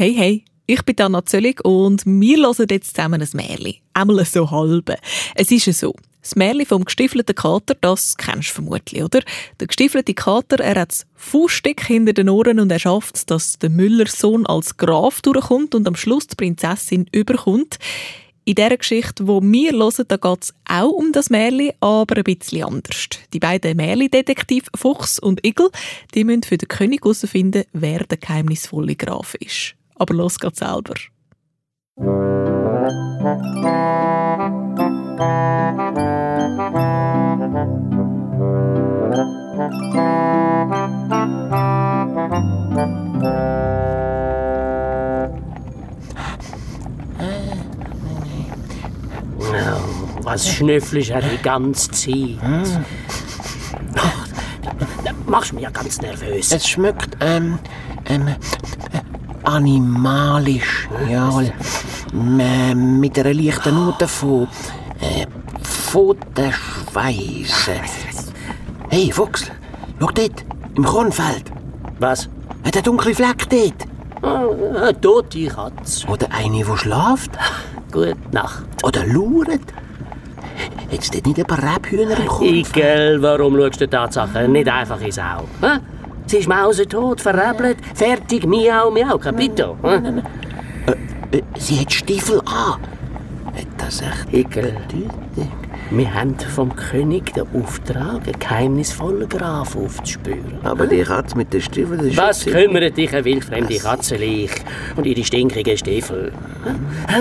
Hey, hey, ich bin Anna Zöllig und wir hören jetzt zusammen ein Märchen. Einmal so halbe. Es ist ja so. Das Märchen vom gestiefelten Kater, das kennst du vermutlich, oder? Der gestiefelte Kater, er hat das Fußstück hinter den Ohren und er schafft es, dass der Müllersohn als Graf durchkommt und am Schluss die Prinzessin überkommt. In dieser Geschichte, die wir hören, da geht es auch um das Märchen, aber ein bisschen anders. Die beiden Märchendetektive Fuchs und Igel, die müssen für den König herausfinden, wer der geheimnisvolle Graf ist. Aber los geht's selber. Was schnüffelst du die ganze Zeit? Ach, du machst mich ja ganz nervös. Es schmeckt, ähm, ähm, animalisch, ja. Äh, mit einer leichten Note von, äh, Pfotenschweiß. Hey, Fuchs, schau dort, im Kornfeld. Was? Äh, Der dunkle Fleck dort. Ah, Eine tote Katze. Oder eine, die schlaft. Gute Nacht. Oder lauert. Jetzt dort nicht ein paar Rebhühner im Kornfeld. Igel, warum schaust du die Tatsache nicht einfach ins Auge? Sie ist mausetot, verrebelt, fertig, miau, miau, capito? hä? Äh, Sie hat Stiefel an. Hat das echt deutlich? Wir haben vom König den Auftrag, einen geheimnisvollen Graf aufzuspüren. Aber die Katze mit den Stiefeln ist Was kümmert dich eine wildfremde Katzenleich und ihre stinkigen Stiefel?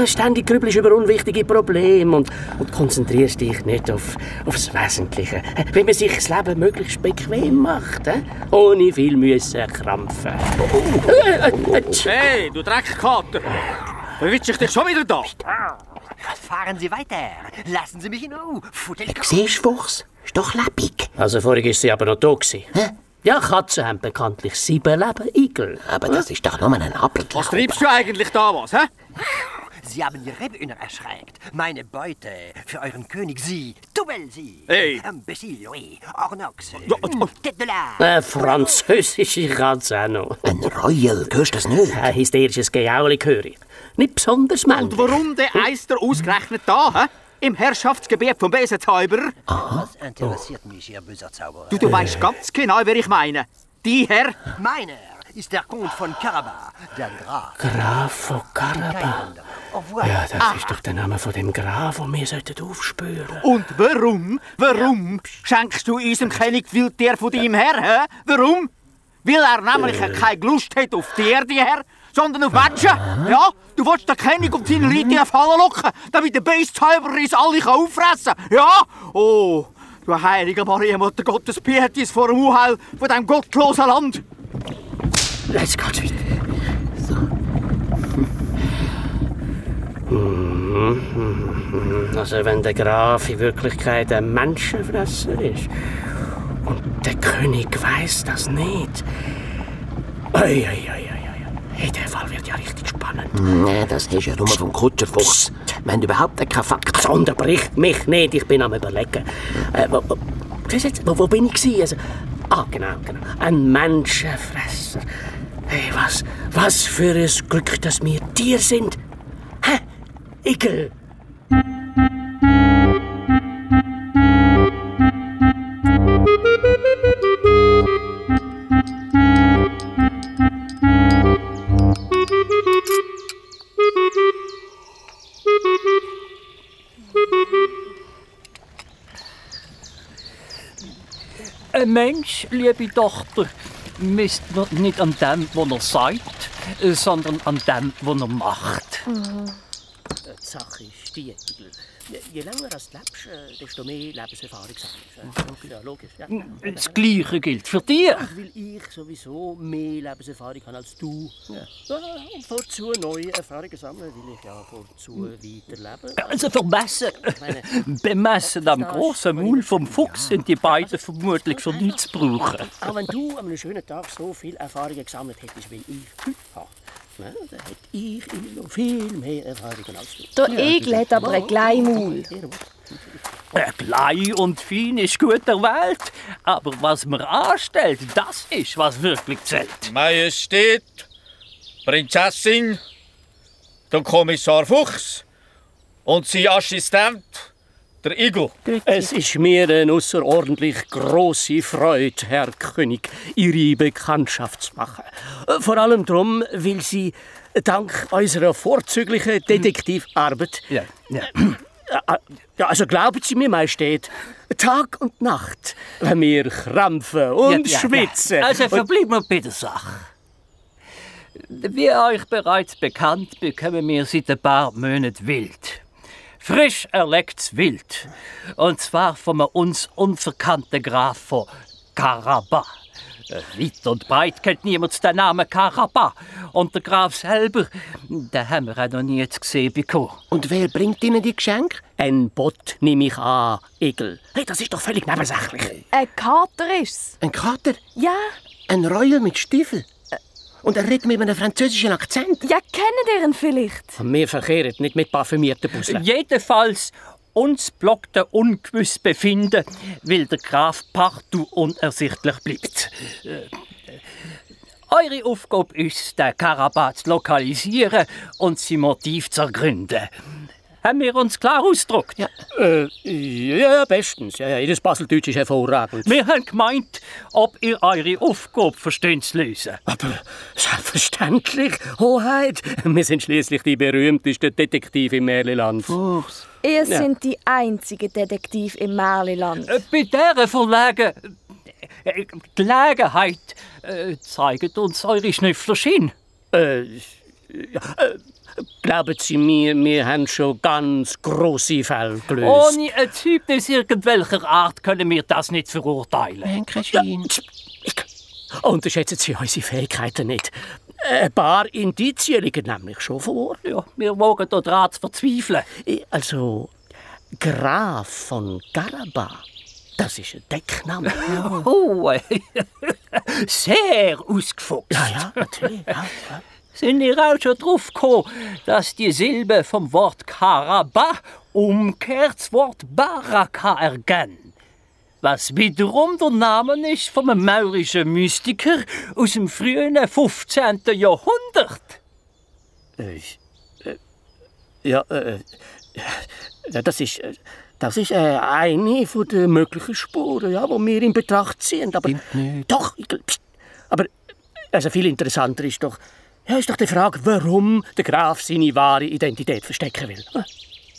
Ständig grübelst du über unwichtige Probleme und, und konzentrierst dich nicht auf, auf das Wesentliche. Wie man sich das Leben möglichst bequem macht, ohne viel müssen krampfen. Hey, du Dreckkater! Verwitsch ich dich schon wieder da? Fahren Sie weiter. Lassen Sie mich in Ruhe. Siehst du, Fuchs? Ist doch lebendig. Also vorhin war sie aber noch da. Gewesen. Ja, Katzen haben bekanntlich sieben Leben, Igel. Aber das ist doch nur ein Appeltlaub. Was treibst du eigentlich da was, hä? Sie haben die Rebhühner erschreckt. Meine Beute für euren König, Sie. Duell Sie. Hey. Imbécile, oui. Ornox. Tête de la. Eine französische noch. Ein Royal, hörst du das nicht? Ein hysterisches Gejauli höre ich. Nicht besonders Und männlich. warum der Eister ausgerechnet da, hä? Im Herrschaftsgebiet vom Besenzauber? Was interessiert mich, Ihr böser Zauberer? Du, du weißt ganz genau, wer ich meine. Die Herr? Meiner ist der Comte von Caraba, der Graf. Graf von revoir. Ja, das ist doch der Name von dem Graf, den wir sollten aufspüren Und warum, warum schenkst du unserem König Wildtier von deinem Herr, hä? Warum? Weil er nämlich keine Lust hat auf Tier, die Herr, sondern auf Menschen. Ja, du willst den König und seine Leute in eine Falle locken, damit der Beistzauberer uns alle auffressen kann. Ja? Oh, du heilige Maria, Mutter Gottes, Pietis vor dem Unheil von diesem gottlosen Land. Jetzt geht's weiter. Also wenn der Graf in Wirklichkeit ein Menschenfresser ist und der König weiß das nicht. Ei, ei, ei, ei. Hey, der Fall wird ja richtig spannend. Nee, das ist ja nur vom Kutscher, Fuchs. Wir haben überhaupt keinen Fakt. Also unterbrich mich nicht, ich bin am überlegen. Äh, wo, wo, wo, wo bin ich? Also, ah, genau, genau. Ein Menschenfresser. Hey, was, was für ein Glück, dass wir Tier sind. Hä? Igel. Mensch, liebe Tochter, misst man nicht an dem, was er sagt, äh, sondern an dem, was er macht. Die Sache ist die, Igel. Je länger du lebst, äh, desto mehr Lebenserfahrung sammelst. äh. Ja, logisch. Ja. Das Gleiche gilt für dich. Weil ich sowieso mehr Lebenserfahrung habe als du. Ja. und vorzu neue Erfahrungen sammeln, weil ich ja vorzu weiterlebe. Also vermessen, bemessen am großen Maul vom Fuchs sind die beiden vermutlich für nichts zu brauchen. Auch wenn du an einem schönen Tag so viel Erfahrungen gesammelt hättest, wie ich heute habe, dann hätte ich immer noch viel mehr Erfahrungen als du. Der Egel hat aber ein Kleinmaul. Äh, Klein und fein ist gut erwählt, aber was man anstellt, das ist, was wirklich zählt. Majestät, Prinzessin, der Kommissar Fuchs und sein Assistent, der Igel. Es ist mir eine außerordentlich große Freude, Herr König, Ihre Bekanntschaft zu machen. Äh, Vor allem darum, weil Sie dank unserer vorzüglichen Detektivarbeit. Ja, ja. Ja, also glauben Sie mir, Majestät, Tag und Nacht, wenn wir krampfen und Ja, ja, schwitzen. ja. Also verbleiben wir bei der Sache. Wie euch bereits bekannt, bekommen wir seit ein paar Monaten Wild. Frisch erlecktes Wild. Und zwar vom uns unverkannten Graf von Karabach. Weit und breit kennt niemand den Namen Karabach. Und der Graf selber, den haben wir auch noch nie gesehen bekommen. Und wer bringt Ihnen die Geschenke? ein Bot nehme ich an, Igel. Hey, das ist doch völlig nebensächlich. Ein Kater ist's. Ein Kater? Ja, Ein Royal mit Stiefel? Und er redet mit einem französischen Akzent? ja, kennt ihr ihn vielleicht? Wir verkehren nicht mit parfümierten Busseln. Jedenfalls uns blockt der ungewiss Befinden, weil der Graf partout unersichtlich bleibt. Äh, Eure Aufgabe ist, den Karabat zu lokalisieren und sein Motiv zu ergründen. Haben wir uns klar ausgedrückt? Ja. Äh, ja, bestens. Ja, ja, Ihr Baseldeutsch ist hervorragend. Wir haben gemeint, ob ihr eure Aufgabe versteht zu lösen. Aber selbstverständlich, Hoheit. Wir sind schließlich die berühmtesten Detektive im Märliland. Fuchs. Ihr Ja. sind die einzigen Detektiv im Märliland. Äh, Bei dieser Verlage äh, Gelegenheit äh, zeigt uns eure Schnüfflerchen. Äh, ja, äh, glauben Sie mir, wir haben schon ganz grosse Fälle gelöst. Ohne ein Zeugnis irgendwelcher Art können wir das nicht verurteilen. Haben keinen Schein. Unterschätzen Sie unsere Fähigkeiten nicht. Ein paar Indizien liegen nämlich schon vor. Ja, wir wagen daran zu verzweifeln. Also, Graf von Garaba, das ist ein Deckname. Oh, sehr ausgefuchst. Ja, ja, natürlich. Ja, ja. Sind ihr auch schon drauf gekommen, dass die Silbe vom Wort Karaba umkehrt das Wort Baraka ergänzt? Was wiederum der Name ist vom maurischen Mystiker aus dem frühen 15. Jahrhundert. Äh, äh, ja, äh, ja, das ist, äh, das ist äh, eine von den möglichen Spuren, ja, die wir in Betracht ziehen. Aber Stimmt nicht. doch, ich, pst, aber also viel interessanter ist doch, ja, ist doch die Frage, warum der Graf seine wahre Identität verstecken will.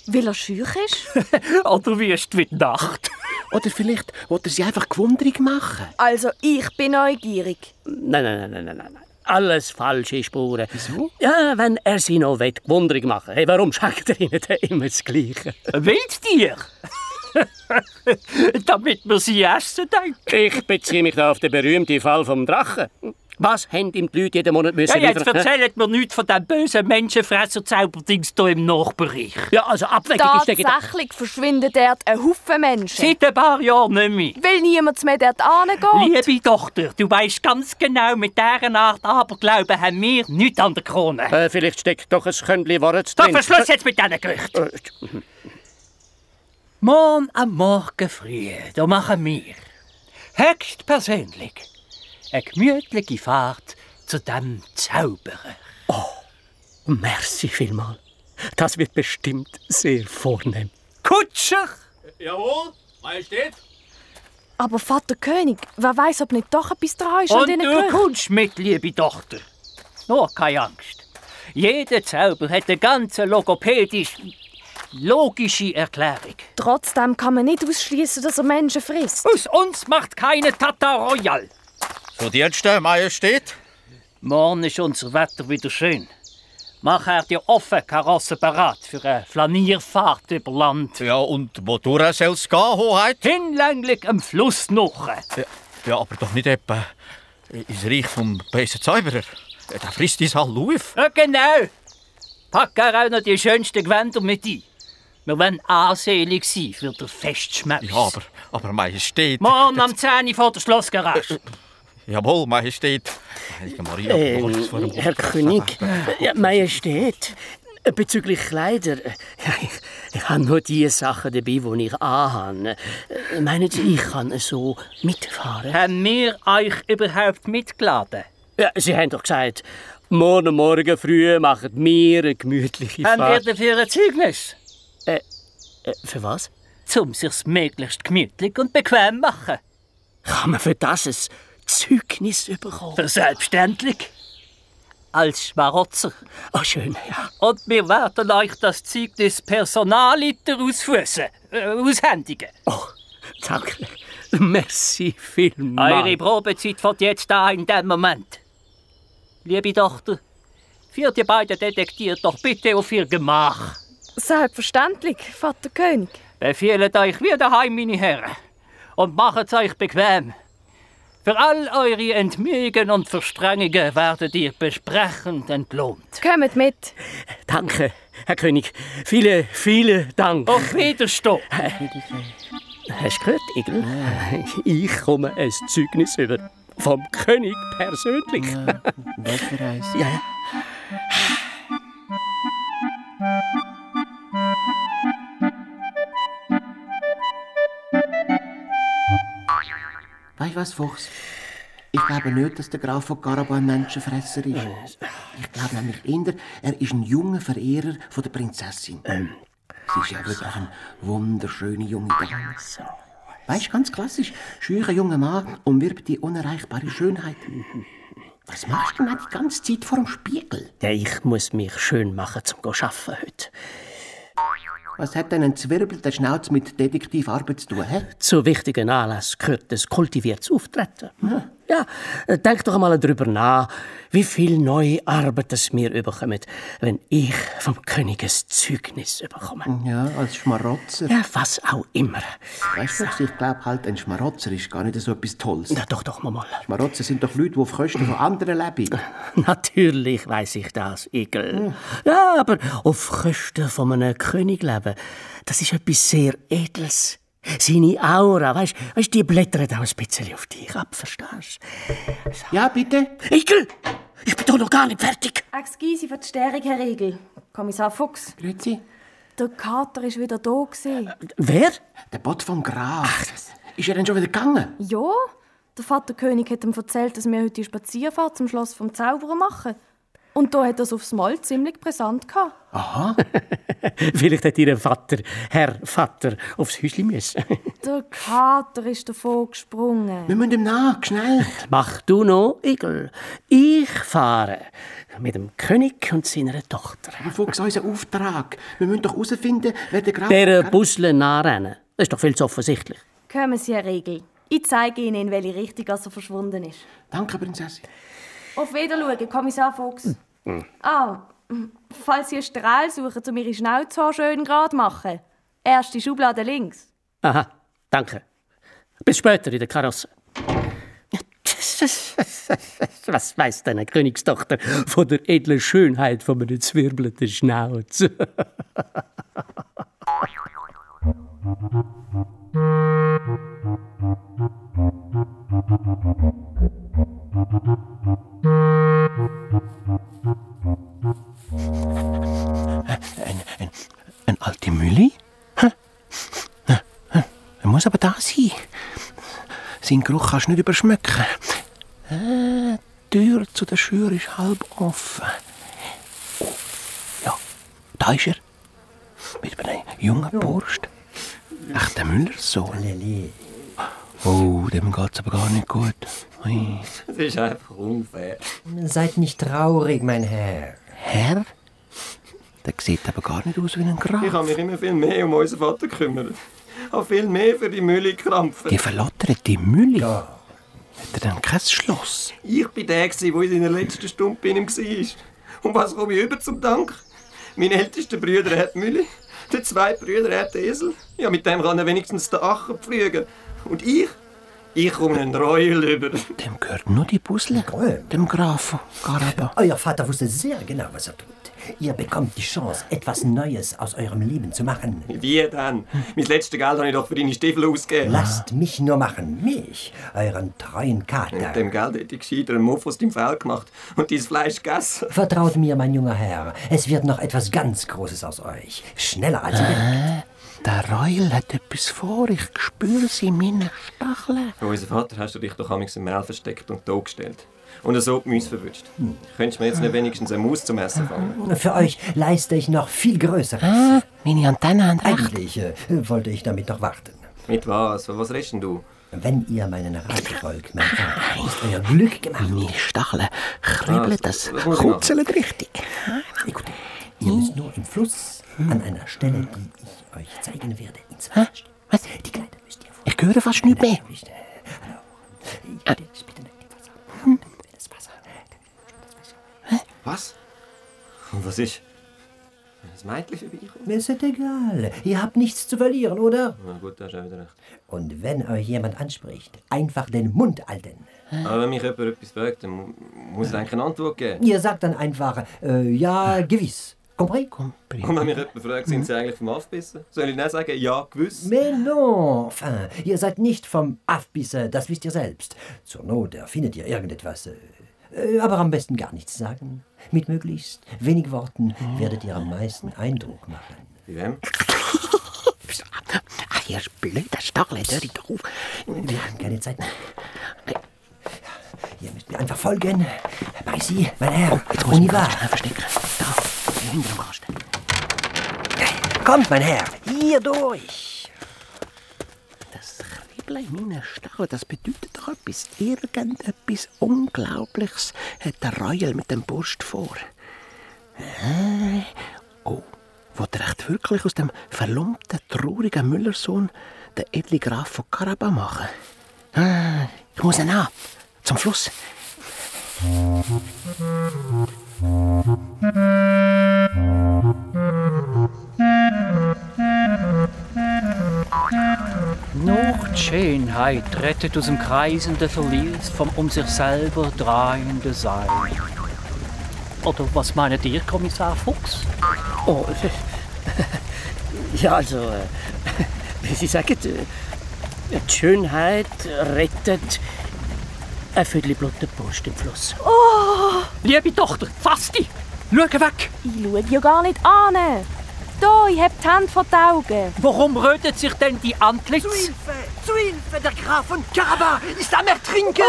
Weil er schüch ist? Oder wüst wie die Nacht. Oder vielleicht will er sie einfach gewundrig machen. Also, ich bin neugierig. Nein, nein, nein, nein, nein. Alles falsche Spuren. Wieso? Ja, wenn er sie noch will, Wunderung machen hey, warum schenkt er ihnen denn immer das Gleiche? Wildtier. Damit wir sie essen denken. Ich beziehe mich da auf den berühmten Fall vom Drachen. Was haben ihm die Leute jeden Monat müssen Ja, jetzt liefern, erzählt mir nichts von dem bösen Menschenfresser-Zauberdings hier im Nachbereich. Ja, also Abwägung ist der Gedanke. Tatsächlich verschwindet dort ein Haufen Menschen. Seit ein paar Jahren nicht mehr. Weil niemand mehr dort angeht. Liebe Tochter, du weißt ganz genau, mit dieser Art Aberglauben haben wir nichts an der Krone. Äh, vielleicht steckt doch ein Könnchen Wort drin. Verschluss jetzt mit diesen Gerüchten. Äh, Morgen am Morgen früh, da machen wir höchst persönlich eine gemütliche Fahrt zu dem Zauberer. Merci vielmal. Das wird bestimmt sehr vornehm. Kutscher! Jawohl, Majestät. Aber Vater König, wer weiß, ob nicht doch etwas dran ist an Und diesen du kommst mit, liebe Tochter. Nur keine Angst. Jeder Zauber hat eine ganz logopädisch logische Erklärung. Trotzdem kann man nicht ausschließen, dass er Menschen frisst. Aus uns macht keine Tata Royal. Zu Diensten, Majestät. Morgen ist unser Wetter wieder schön. Mach er dir offen Karosse parat für eine Flanierfahrt über Land. Ja, und wohin soll es gehen, Hoheit? Hinlänglich am Fluss noch. Ja, aber doch nicht etwa ins Reich vom bösen Zauberer. Der frisst uns alle auf. Ja, genau. Pack er auch noch die schönsten Gewänder mit ein. Wir wollen ansehlich sein für den Festschmerz. Ja, aber, aber Majestät. Morgen am 10 Uhr vor der Schlossgarage. Jawohl, Majestät. Heilige Maria, Äh, dem Herr König, ja, Majestät, äh, bezüglich Kleider, äh, ja, ich, ich habe nur die Sachen dabei, die ich anhabe. Äh, Meinen Sie, ich kann so mitfahren? Haben wir euch überhaupt mitgeladen? Ja, Sie haben doch gesagt, Morgen Morgen früh machen wir eine gemütliche Haben wir Fahrt. dafür ein Zeugnis? Äh, für was? Um sich's möglichst gemütlich und bequem machen. Kann man für das ein Zeugnis bekommen? Selbstverständlich. Als Schmarotzer. Oh, schön, ja. Und wir werden euch das Zeugnis personaliter ausfüssen, äh, aushändigen. Oh, danke. Merci vielmals. Eure Probezeit fährt jetzt an in dem Moment. Liebe Tochter, führt die beiden Detektive doch bitte auf ihr Gemach. Selbstverständlich, Vater König. Befehlt euch wie daheim, meine Herren. Und macht's euch bequem. Für all eure Entmühungen und Verstrengungen werdet ihr besprechend entlohnt. Kommt mit. Danke, Herr König. Vielen, vielen Dank. Auf Widerstehen. Hast du gehört, Igel? Ich komme ein Zeugnis über. Vom König persönlich. Was für eins? Ja, ja. Weißt du was, Fuchs? Ich glaube nicht, dass der Graf von Carabo ein Menschenfresser ist. Ich glaube nämlich eher, er ist ein junger Verehrer von der Prinzessin. Sie ist ja wirklich eine wunderschöne junge Dame. Weißt du, ganz klassisch. Schücher junger Mann umwirbt die unerreichbare Schönheit. Was machst du denn die ganze Zeit vor dem Spiegel? Ja, ich muss mich schön machen zum go arbeiten heute. Was hat denn ein zwirbelter Schnauz mit Detektivarbeit zu tun? Hä? Zu wichtigen Anlass gehört das kultiviertes Auftreten. Ja, denk doch mal darüber nach, wie viel neue Arbeit es mir überkommt, wenn ich vom König ein Zeugnis bekomme. Ja, als Schmarotzer. Ja, was auch immer. Weißt du, Fuchs, ich glaube halt, ein Schmarotzer ist gar nicht so etwas Tolles. Ja, doch, doch, mal. Schmarotzer sind doch Leute, die auf Kosten von anderen leben. Natürlich weiß ich das, Igel. Ja, aber auf Kosten von einem König leben, das ist etwas sehr Edles. Seine Aura, weißt du, die blättert auch ein bisschen auf dich ab, verstehst Ja, bitte? du? Igel! Ich bin doch noch gar nicht fertig. Excuse für die Störung, Herr Regel. Kommissar Fuchs. Grüezi. Der Kater war wieder da. Gewesen. Wer? Der Bot vom Graf. Ist er denn schon wieder gegangen? Ja, der Vater König hat ihm erzählt, dass wir heute die Spazierfahrt zum Schloss vom Zauberer machen. Und da hat er es aufs Mal ziemlich präsent gehabt. Vielleicht hat ihr Vater, Herr Vater, aufs Häuschen müssen. Der Kater ist davon gesprungen. Wir müssen ihm nach, schnell. Mach du noch, Igel. Ich fahre mit dem König und seiner Tochter. Herr Fuchs, unser Auftrag. Wir müssen doch herausfinden, wer der Graf... Der Busle nachrennen. Das ist doch viel zu offensichtlich. Kommen Sie, Herr Regel. Ich zeige Ihnen, in welche Richtung er verschwunden ist. Danke, Prinzessin. Auf Wiedersehen, Kommissar Fuchs. Ah, falls Sie einen Strahl suchen, um Ihre Schnauze schön gerade zu machen. Erste Schublade links. Aha, danke. Bis später in der Karosse. Was weiß deine Königstochter von der edlen Schönheit von einem zwirbelnden Schnauz? aber da sein. Sein Geruch kannst du nicht überschmecken. Äh, die Tür zu der Schür ist halb offen. Oh, ja, da ist er. Mit einem jungen Burst. Ach, der Müllersohn. Oh, dem geht's aber gar nicht gut. Ui. Das ist einfach unfair. Seid nicht traurig, mein Herr. Herr? Der sieht aber gar nicht aus wie ein Graf. Ich habe mich immer viel mehr um unseren Vater gekümmert. Habe viel mehr für die Mühle gekrampft. Die verlotterte Mühle? Ja. Hat er denn kein Schloss? Ich bin der, der in seiner letzten Stunde bei ihm war. Und was komme ich über zum Dank? Mein ältester Bruder hat die Mühle, der zweite Bruder hat Esel. Ja, mit dem kann er wenigstens den Acher pflügen. Und ich? Ich komme einen Reuel über. Dem gehört nur die Busle. Dem Graf Garaba. Euer Vater wusste sehr genau, was er tut. Ihr bekommt die Chance, etwas Neues aus eurem Leben zu machen. Wie denn? Mein letztes Geld habe ich doch für deine Stiefel ausgegeben. Lasst mich nur machen. Mich, euren treuen Kater. Mit dem Geld hätte ich gescheiter einen Muff aus dem Fell gemacht und dein Fleisch gegessen. Vertraut mir, mein junger Herr. Es wird noch etwas ganz Großes aus euch. Schneller als ihr denkt. Der Reul hat etwas vor. Ich spüre sie in meinen Stacheln. Für unseren Vater hast du dich doch amigs im Mehl versteckt und da gestellt. und so die Mäuse verwünscht. Könntest du mir jetzt nicht wenigstens eine Maus zum Essen fangen? Für euch leiste ich noch viel Größeres. Ah, meine Antenne recht. Eigentlich äh, wollte ich damit noch warten. Mit was? Von was redest du? Wenn ihr meinen Rat folgt, mein Herr, ist euer Glück gemacht. Meine Stacheln kribbeln, Ah, das das muss ich kutzelt richtig. Gut, ihr müsst nur im Fluss an einer Stelle, die euch zeigen werde, ins Wasser stehen. Was? Die Kleider müsst ihr Ich höre fast nicht mehr. nicht. Hallo. Ich bitte, ich bitte nicht im Wasser. Damit wir das Wasser. Was? Und was ist? Wenn das Mädchen vorbeikommt? Mir ist es egal. Ihr habt nichts zu verlieren, oder? Na gut, da auch wieder recht. Und wenn euch jemand anspricht, einfach den Mund halten. Aber wenn mich jemand etwas fragt, dann mu- muss ich eigentlich eine Antwort geben. Ihr sagt dann einfach, äh, ja, gewiss. Compris? Und wenn mich jemand fragt, sind sie eigentlich vom Aufbissen? Soll ich dann sagen, ja, gewiss? Mais non, enfin, ihr seid nicht vom Aufbisser, das wisst ihr selbst. Zur Not erfindet ihr irgendetwas, äh, äh, aber am besten gar nichts sagen. Mit möglichst wenig Worten werdet ihr am meisten Eindruck machen. Bei wem? Ach, ihr blöder Stachel, hör ich doch auf. Wir haben keine Zeit mehr. Ihr müsst mir einfach folgen. Bei Sie, mein Herr. Jetzt muss ich mich verstecken. Da, hinter dem Kasten. Kommt, mein Herr, hier durch. Das Kribbeln in meinen Stacheln, das bedeutet doch etwas. Irgendetwas Unglaubliches hat der Reuel mit dem Burst vor. Oh, will er echt wirklich aus dem verlumpten, traurigen Müllersohn den edlen Graf von Karaba machen? Ah, ich muss ihn an, zum Fluss. Noch die Schönheit rettet aus dem kreisenden Verlies vom um sich selber drehenden Seil. Oder was meint ihr, Kommissar Fuchs? Oh, ja, also, äh, wie Sie sagen, äh, die Schönheit rettet ein Viertel Blut der Brust im Fluss. Liebe Tochter, fass dich! Schau weg! Ich schaue ja gar nicht an. Da, ich hab die Hände vor den Augen. Warum rötet sich denn die Antlitz? Zu Hilfe, der Graf von Karaba ist am Ertrinken.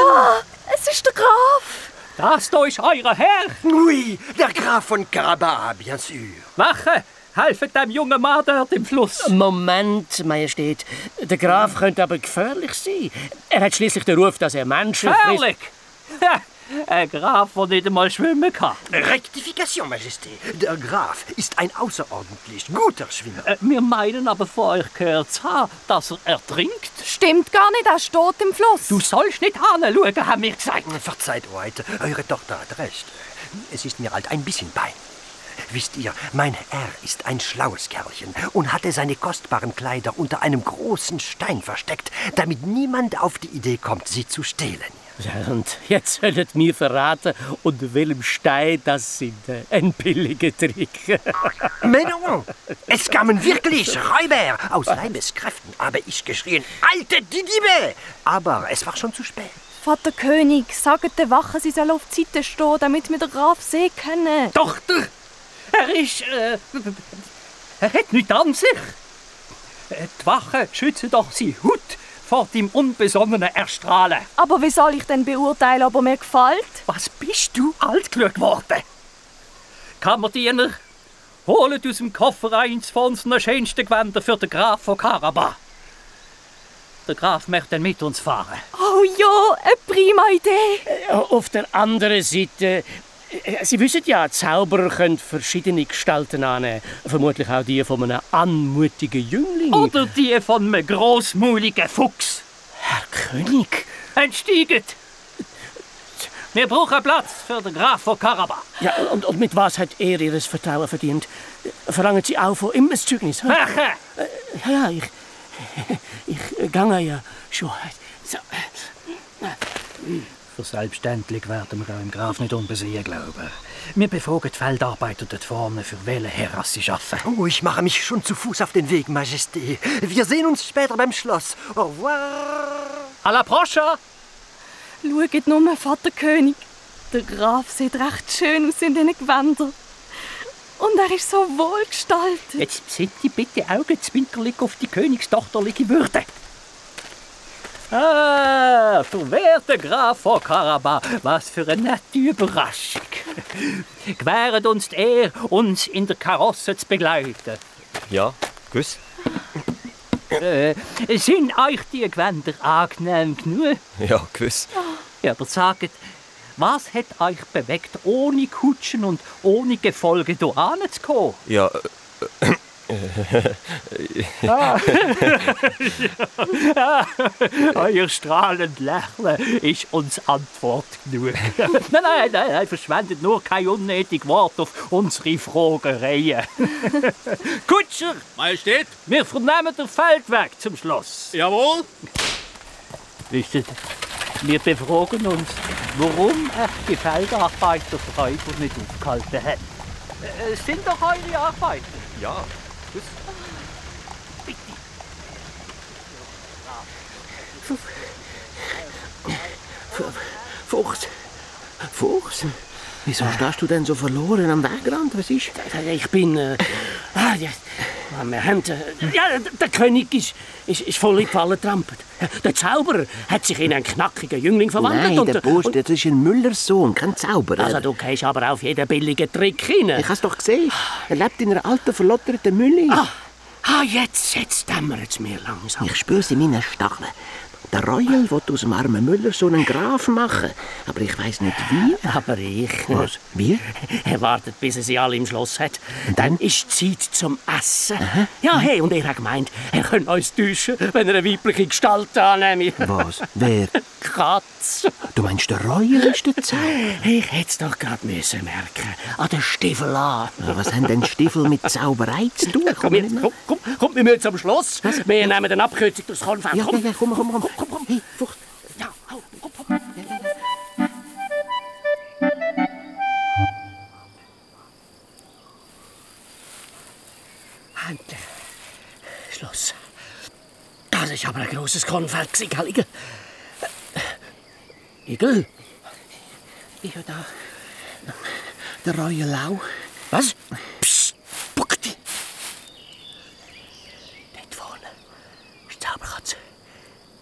Es ist der Graf. Das da ist euer Herr! Oui, der Graf von Karaba, bien sûr. Wache! Helfet dem jungen Mann dort im Fluss! Moment, Majestät. Der Graf könnte aber gefährlich sein. Er hat schließlich den Ruf, dass er Menschen frisst. Herrlich! Ein Graf, der nicht einmal schwimmen kann. Rectification, Majesté. Der Graf ist ein außerordentlich guter Schwimmer. Äh, Wir meinen aber von euch gehört zu haben, dass er ertrinkt. Stimmt gar nicht, er steht im Fluss. Du sollst nicht hinschauen, haben wir gesagt. Verzeiht, White, eure Tochter hat recht. Es ist mir halt ein bisschen bein. Wisst ihr, mein Herr ist ein schlaues Kerlchen und hatte seine kostbaren Kleider unter einem großen Stein versteckt, damit niemand auf die Idee kommt, sie zu stehlen. Ja, und jetzt solltet mir verraten, unter welchem Stein das sind. äh, Ein billiger Trick. Mais non, es kamen wirklich Räuber aus Leibeskräften, aber ich geschrien, alte Didibe! Aber es war schon zu spät. Vater König, sagt der Wache, sie soll auf die Seite stehen, damit wir den Graf sehen können. Tochter! Er ist. Äh, er hat nichts an sich. Äh, Die Wache schützen doch seine Haut vor dem unbesonnenen Erstrahlen. Aber wie soll ich denn beurteilen, ob er mir gefällt? Was bist du alt genug geworden? Kammerdiener, holet aus dem Koffer eins von unseren schönsten Gewänder für den Graf von Karaba. Der Graf möchte mit uns fahren. Oh ja, eine prima Idee. Auf der anderen Seite, äh, Sie wissen ja, Zauberer können verschiedene Gestalten annehmen. Vermutlich auch die von einem anmutigen Jüngling. Oder die von einem grossmuligen Fuchs. Herr König. Entsteiget! Wir brauchen Platz für den Graf von Karaba. Ja, und, und mit was hat er Ihres Vertrauen verdient? Verlangen Sie auch von ihm ein Zeugnis? hä? Wache! Ja, ja, ich. Ich gange ja schon. So. Selbstverständlich werden wir auch im Graf nicht unbesehen glauben. Wir befolgen die Feldarbeiter dort vorne, für welchen Herr sie arbeiten. Oh, ich mache mich schon zu Fuß auf den Weg, Majesté. Wir sehen uns später beim Schloss. Au revoir. À la prochaine! Schaut nur, Vater König. Der Graf sieht recht schön aus in diesen Gewändern. Und er ist so wohlgestaltet. Jetzt sind die bitte Augen zwinkerlich auf die Königstochterliche Würde. Ah, verwehrter Graf von Karabach, was für eine nette Überraschung. Gewähret uns die Ehre, uns in der Karosse zu begleiten. Ja, gewiss. Äh, sind euch die Gewänder angenehm genug? Ja, gewiss. Ja, aber sagt, was hat euch bewegt, ohne Kutschen und ohne Gefolge hier anzukommen? Ja, Euer strahlend Lächeln ist uns Antwort genug. nein, nein, nein, nein, verschwendet nur kein unnötiges Wort auf unsere Fragereien. Kutscher, Majestät? wir vernehmen den Feldweg zum Schloss. Jawohl. Wisst ihr, wir befragen uns, warum die Feldarbeiter Räuber nicht aufgehalten hat. Äh, Es sind doch eure Arbeiter. ja. Fuchs. Fuchs? Wieso stehst du denn so verloren am Wegrand? Was ist? Ich bin. Äh, ah, ja, wir haben. Äh, ja, der König ist, ist, ist voll in die Falle getrampelt. Der Zauberer hat sich in einen knackigen Jüngling verwandelt. Nein, der Bursch, das ist ein Müllers Sohn, kein Zauberer. Also, du gehst aber auf jeden billigen Trick hin. ich hab's doch gesehen. Er lebt in einer alten, verlotterten Mühle. Ah, ah, jetzt, jetzt dämmert es mir langsam. Ich spür's in meinen Stacheln. Der Royal will aus dem armen Müller so einen Graf machen. Aber ich weiß nicht wie. Aber ich. Was? Wie? Er wartet, bis er sie alle im Schloss hat. Dann ist Zeit zum Essen. Ja, hey, und er hat gemeint, er könnte uns täuschen, wenn er eine weibliche Gestalt annehme. Was? Wer? Katz. Du meinst, der Royal ist der Zauberer? Ich hätte es doch gerade müssen merken. An den Stiefel an. Ja, was haben denn Stiefel mit Zauberei zu tun? Komm, komm, komm, komm, wir müssen zum Schloss. Wir nehmen eine Abkürzung durchs Konfett. Ja, Komm. ja, ja, komm, komm, komm. Hey, Fuchs. Ja, hau, komm, komm. Endlich. Schluss. Das ist aber ein grosses Konfett, gewesen, gell, Igel? Igel? Ja, da. Der Royal auch. Was? Psst, buck dich. Dort vorne ist die Zauberkatze.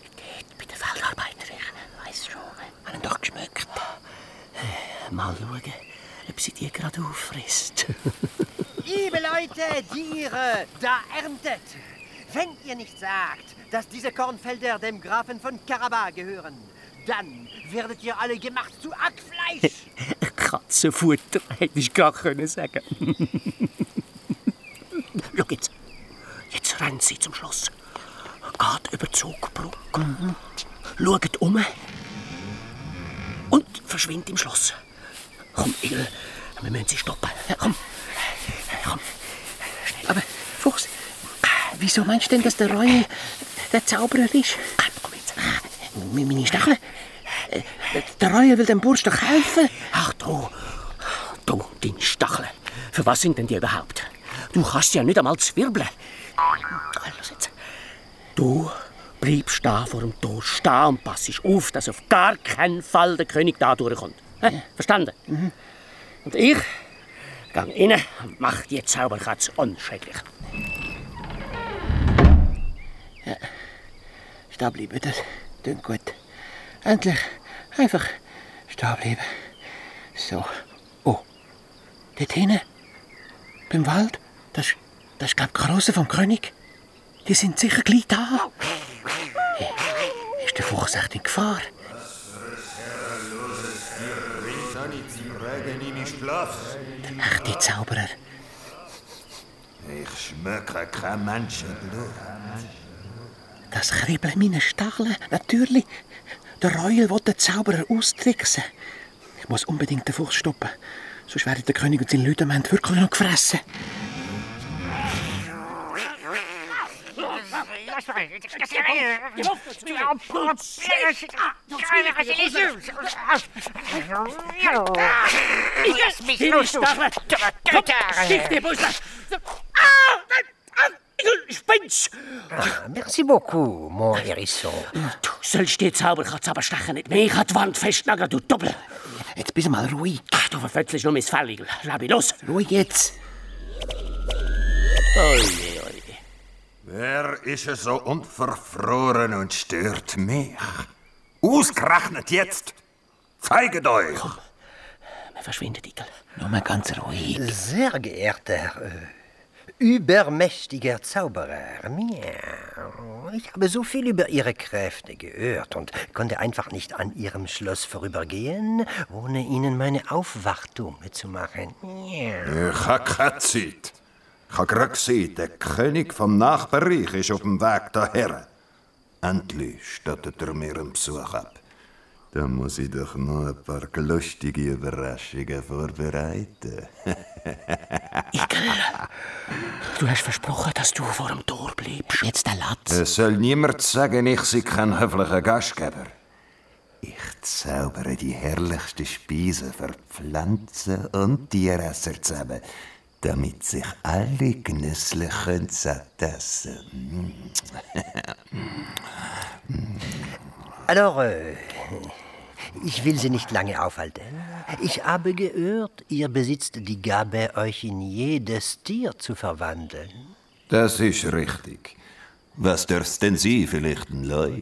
Dort bei den Feldarbeitern. Ich weiss schon. Haben ihn doch geschmeckt. Mal schauen, ob sie die gerade auffrisst. Liebe Leute, die ihr da erntet, wenn ihr nicht sagt, dass diese Kornfelder dem Grafen von Karabach gehören, dann werdet ihr alle gemacht zu Hackfleisch. Katzenfutter, hätte ich gar können sagen. Schau jetzt. Jetzt rennt sie zum Schloss. Geht über die Zugbrücke. Schaut um. Und verschwindet im Schloss. Komm, Igel, wir müssen sie stoppen. Komm. Komm. Aber, Fuchs, wieso meinst du denn, dass der Royal der Zauberer ist? Komm jetzt. Meine Stacheln? Äh, Der Royal will dem Bursch doch helfen. Ach du, du, dein Stachel. Für was sind denn die überhaupt? Du kannst ja nicht einmal zwirbeln. Los jetzt. Du bleibst da vor dem Tor stehen und passest auf, dass auf gar keinen Fall der König da durchkommt. Hä? Verstanden? Und ich gang rein und mach die Zauberkatze unschädlich. Stehen bleiben, das klingt gut. Endlich einfach stehen bleiben. So. Oh, dort hinten, beim Wald, das, das ist, glaub ich, die Karosse vom König. Die sind sicher gleich da. Hey, Ist der Fuchs echt in Gefahr? Der echte Zauberer. Ich schmecke kein Menschenblut. Das Kribbeln in meinen Stacheln, natürlich. Der Royal will den Zauberer austricksen. Ich muss unbedingt den Fuchs stoppen. Sonst werden der König und seine Leute wirklich noch gefressen. Lass mich los, du Götter! Stich dir, Busler! Ah! Spinnst! Merci beaucoup, mon hérisson. Du sollst die Zauberkatze aber stechen, nicht mich an die Wand festnageln, du Doppel! Jetzt bist du mal ruhig. Ach, du verfetzelst nur mein Fell, mich los! Ruhig jetzt. Oje, oje. Wer ist so unverfroren und stört mich? Ausgerechnet jetzt! Zeiget euch! Wir verschwinden, Igel. Nur mal ganz ruhig. Sehr geehrter, äh, übermächtiger Zauberer, miau. ich habe so viel über Ihre Kräfte gehört und konnte einfach nicht an Ihrem Schloss vorübergehen, ohne Ihnen meine Aufwartung zu machen. Miau. Ich habe keine Zeit. Ich habe gerade gesehen, der König vom Nachbarreich ist auf dem Weg daher. Endlich stattet er mir einen Besuch ab. Da muss ich doch noch ein paar lustige Überraschungen vorbereiten. Du hast versprochen, dass du vor dem Tor bleibst. Jetzt der Latz. Es soll niemand sagen, ich sei kein höflicher Gastgeber. Ich zaubere die herrlichsten Speisen für Pflanzen und Tieresser zusammen, damit sich alle genüsslich können satt essen Alors, äh, ich will Sie nicht lange aufhalten. Ich habe gehört, ihr besitzt die Gabe, euch in jedes Tier zu verwandeln. Das ist richtig. Was dürf's denn Sie? Vielleicht ein Leu?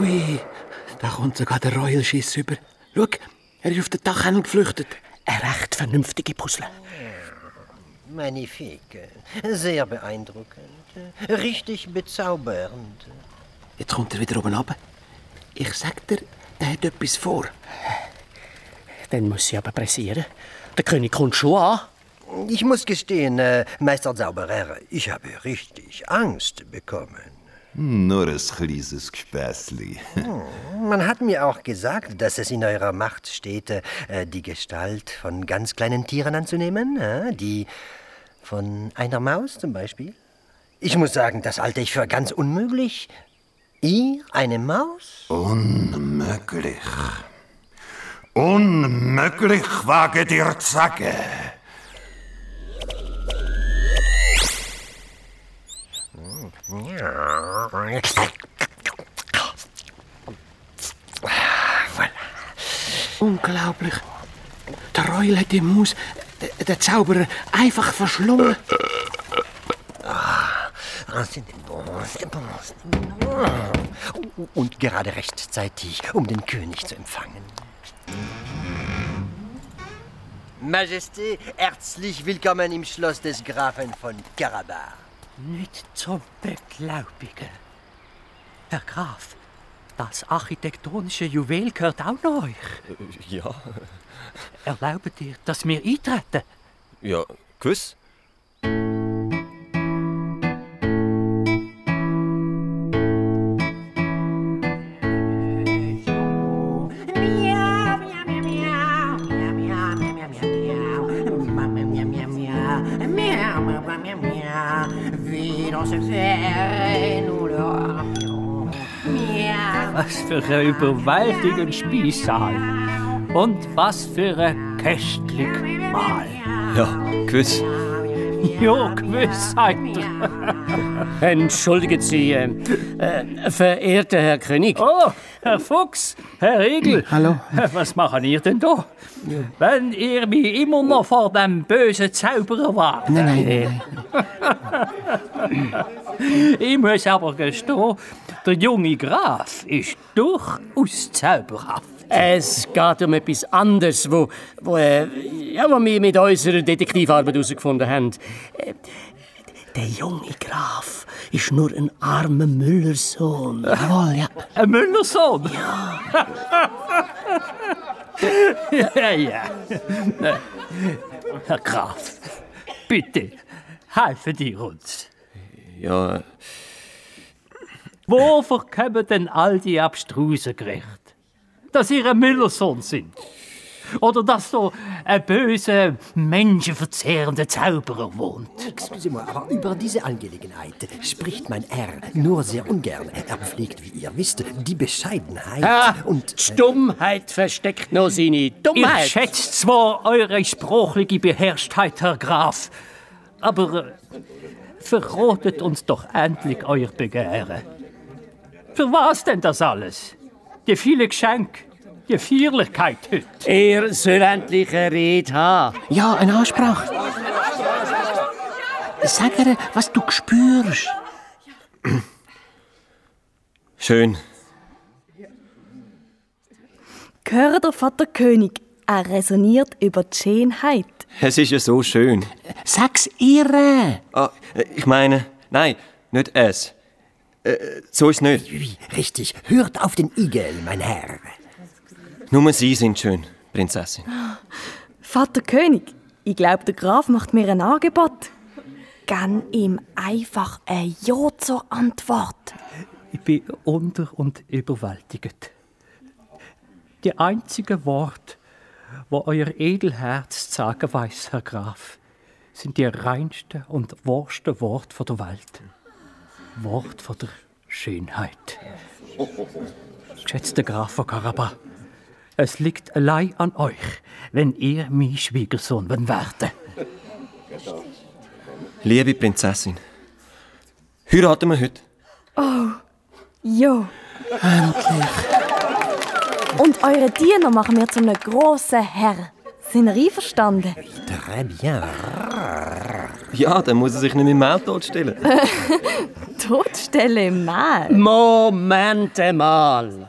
Ui, da kommt sogar der Royal Schiss über. Schau, er ist auf den Dachhändel geflüchtet. Eine recht vernünftige Puzzle. Magnifique. Sehr beeindruckend. Richtig bezaubernd. Jetzt kommt er wieder oben runter. Ich sag dir, der hat etwas vor. Dann muss sie aber pressieren. Der König kommt schon an. Ich muss gestehen, äh, Meister Zauberer, ich habe richtig Angst bekommen. Nur ein kleines Gespässli. Man hat mir auch gesagt, dass es in eurer Macht steht, äh, die Gestalt von ganz kleinen Tieren anzunehmen. äh, Die von einer Maus zum Beispiel. Ich muss sagen, das halte ich für ganz unmöglich. Ihr, eine Maus? Unmöglich. Unmöglich, wage dir zu sagen. Unglaublich. Der Royal hat die Maus, der Zauberer, einfach verschlungen. Und gerade rechtzeitig, um den König zu empfangen. Majesté, herzlich willkommen im Schloss des Grafen von Karabar. Nicht zum Beglaubigen. Herr Graf, das architektonische Juwel gehört auch noch euch. Ja, Erlaubt ihr, dass wir eintreten? ja, gewiss. Für ein überwältigender Speissaal. Und was für ein köstliches Mahl. Ja, gewiss. Ja, gewiss, sagt er. Entschuldigen Sie, äh, äh, verehrter Herr König. Oh, Herr Fuchs, Herr Igel. Hallo. Was machen ihr denn da? Wenn ihr mich immer noch vor dem bösen Zauberer wart. Nein, nein, nein. Ich muss aber gestehen, der junge Graf ist durchaus zauberhaft. Es geht um etwas anderes, wo, wo, äh, ja, wo wir mit unserer Detektivarbeit herausgefunden haben. Äh, Der junge Graf ist nur ein armer Müllersohn. Jawohl, ja. Ein Müllersohn? Ja. ja, ja. Herr Graf, bitte, helfen Sie uns. Ja, Wo kommen denn all die abstrusen Gerichte? Dass ihr ein Müllersohn sind? Oder dass so ein böser, menschenverzehrender Zauberer wohnt? Excusez-moi, aber über diese Angelegenheit spricht mein Herr nur sehr ungern. Er pflegt, wie ihr wisst, die Bescheidenheit Ah, und... die Dummheit versteckt noch seine Dummheit. Ich schätze zwar eure sprachliche Beherrschtheit, Herr Graf, aber äh, verrotet uns doch endlich euer Begehren. Für was denn das alles? Die vielen Geschenke, die Feierlichkeit heute. Er soll endlich eine Rede haben. Ja, eine Ansprache. Sag ihr, was du spürst. Schön. Gehört der Vater König, er resoniert über die Schönheit. Es ist ja so schön. Sag's ihr. Ah, ich meine, nein, nicht es. Äh, so ist nicht. Richtig, hört auf den Igel, mein Herr. Nur Sie sind schön, Prinzessin. Vater König, ich glaube, der Graf macht mir ein Angebot. Gern ihm einfach ein Ja zur Antwort. Ich bin unter und überwältigt. Die einzigen Worte, wo euer Edelherz zu sagen weiß, Herr Graf, sind die reinsten und wahrsten Worte von der Welt. Wort von der Schönheit. Geschätzter Graf von Karabach, es liegt allein an euch, wenn ihr mein Schwiegersohn werden. Liebe Prinzessin, heiraten wir heute? Oh, ja. Endlich. Und eure Diener machen wir zu einem grossen Herr. Sind ihr einverstanden? Très bien. Ja, dann muss er sich nicht mit dem Maul totstellen. Todstelle im Mahl. Moment mal.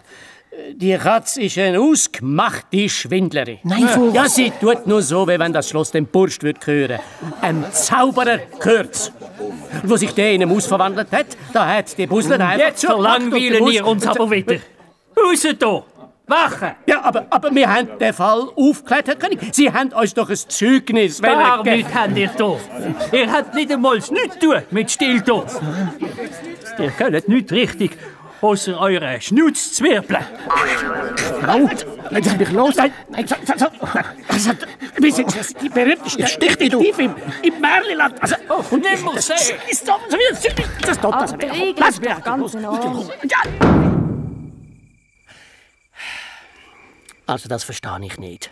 Die Katze ist eine ausgemachte Schwindlerin. Nein, Fuchs. Ja, sie tut nur so, wie wenn das Schloss dem Burst wird hören. Ein Zauberer gehört's. Wo sich der in eine Maus verwandelt hat, da hat die Buslen einfach Jetzt verlangweilen ihr uns aber wieder. Raus da! Wache! Ja, aber, aber wir haben den Fall aufgeklärt, Herr König. Sie haben uns doch ein Zeugnis Gar wollen nicht habt ihr da. Ihr habt nicht einmal nichts zu tun mit Stilltod. Ihr könnt nicht richtig, außer eure Schnutz zu wirbeln. Au, jetzt hab ich los. Nein, nein, so, so, so. Also, wir sind das die berühmteste Detektive im, im Märliland. Also, oh, nimm mal sehen. Ist doch so wie das. Aber Also, ist mich doch ganz in Ordnung. Ja. Also, das verstehe ich nicht.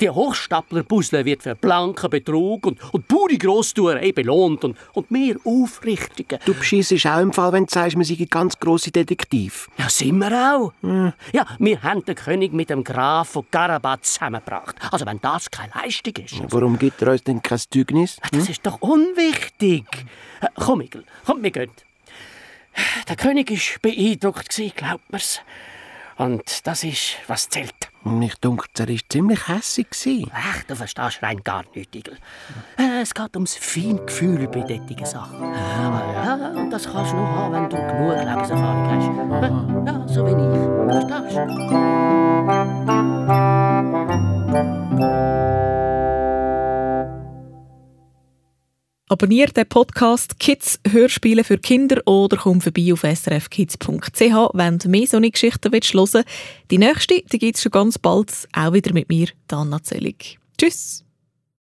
Die Hochstapler-Busle wird für blanken Betrug und, und pure Grosstuerei belohnt und, und mehr Aufrichtungen. Du beschissest auch im Fall, wenn du sagst, wir sind ganz grosse Detektiv. Ja, sind wir auch. Ja, wir haben den König mit dem Graf von Garabat zusammengebracht. Also, wenn das keine Leistung ist. Warum gibt er uns denn kein Zeugnis? Das ist doch unwichtig. Äh, Komm, Igel, komm, wir gehen. Der König war beeindruckt, glaubt mir's. Und das ist, was zählt. Mich dunkelt, er war ziemlich hässig. Ach, du verstehst rein gar nicht, Igel. Äh, Es geht ums Feingefühl bei solchen Sachen. Aber ja, und das kannst du nur haben, wenn du genug Lebenserfahrung hast. Ja, so wie ich. Verstehst du? Abonniert den Podcast Kids Hörspiele für Kinder oder komm vorbei auf srfkids.ch, wenn du mehr so eine Geschichten hören willst. Die nächste, gibt es schon ganz bald, auch wieder mit mir, Dana Zöllig. Tschüss!